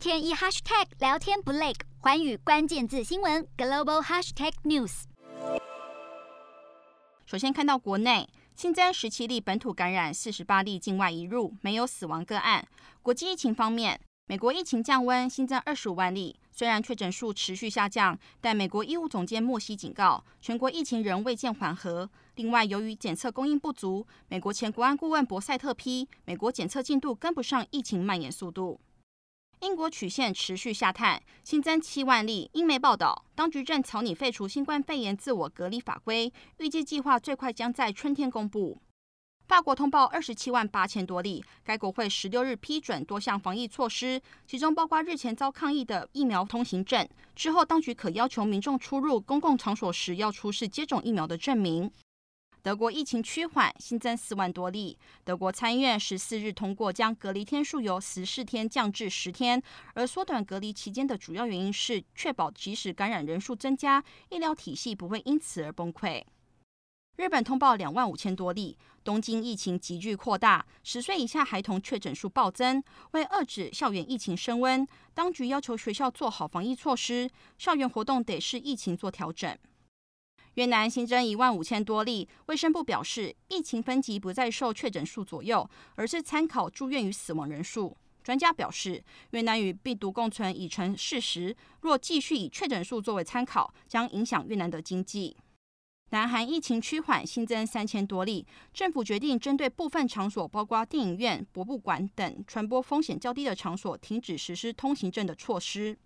天一 hashtag 聊天不累，寰宇关键字新闻 global hashtag news。首先看到国内新增十七例本土感染，四十八例境外移入，没有死亡个案。国际疫情方面，美国疫情降温，新增二十五万例。虽然确诊数持续下降，但美国医务总监莫西警告，全国疫情仍未见缓和。另外，由于检测供应不足，美国前国安顾问博塞特批，美国检测进度跟不上疫情蔓延速度。英国曲线持续下探，新增七万例。英媒报道，当局正草拟废除新冠肺炎自我隔离法规，预计计划最快将在春天公布。法国通报二十七万八千多例，该国会十六日批准多项防疫措施，其中包括日前遭抗议的疫苗通行证。之后，当局可要求民众出入公共场所时要出示接种疫苗的证明。德国疫情趋缓，新增四万多例。德国参议院十四日通过将隔离天数由十四天降至十天，而缩短隔离期间的主要原因是确保即使感染人数增加，医疗体系不会因此而崩溃。日本通报两万五千多例，东京疫情急剧扩大，十岁以下孩童确诊数暴增。为遏制校园疫情升温，当局要求学校做好防疫措施，校园活动得视疫情做调整。越南新增一万五千多例，卫生部表示，疫情分级不再受确诊数左右，而是参考住院与死亡人数。专家表示，越南与病毒共存已成事实，若继续以确诊数作为参考，将影响越南的经济。南韩疫情趋缓，新增三千多例。政府决定针对部分场所，包括电影院、博物馆等传播风险较低的场所，停止实施通行证的措施。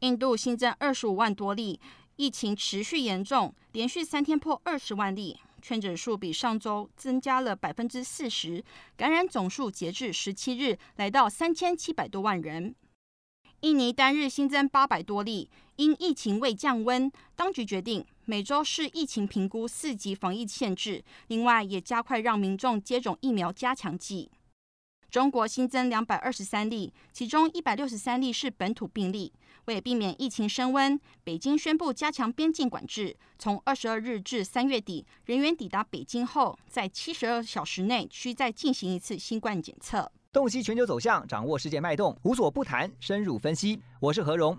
印度新增二十五万多例，疫情持续严重，连续三天破二十万例，确诊数比上周增加了百分之四十，感染总数截至十七日来到三千七百多万人。印尼单日新增八百多例，因疫情未降温，当局决定每周视疫情评估四级防疫限制，另外也加快让民众接种疫苗加强剂。中国新增两百二十三例，其中一百六十三例是本土病例。为避免疫情升温，北京宣布加强边境管制，从二十二日至三月底，人员抵达北京后，在七十二小时内需再进行一次新冠检测。洞悉全球走向，掌握世界脉动，无所不谈，深入分析。我是何荣，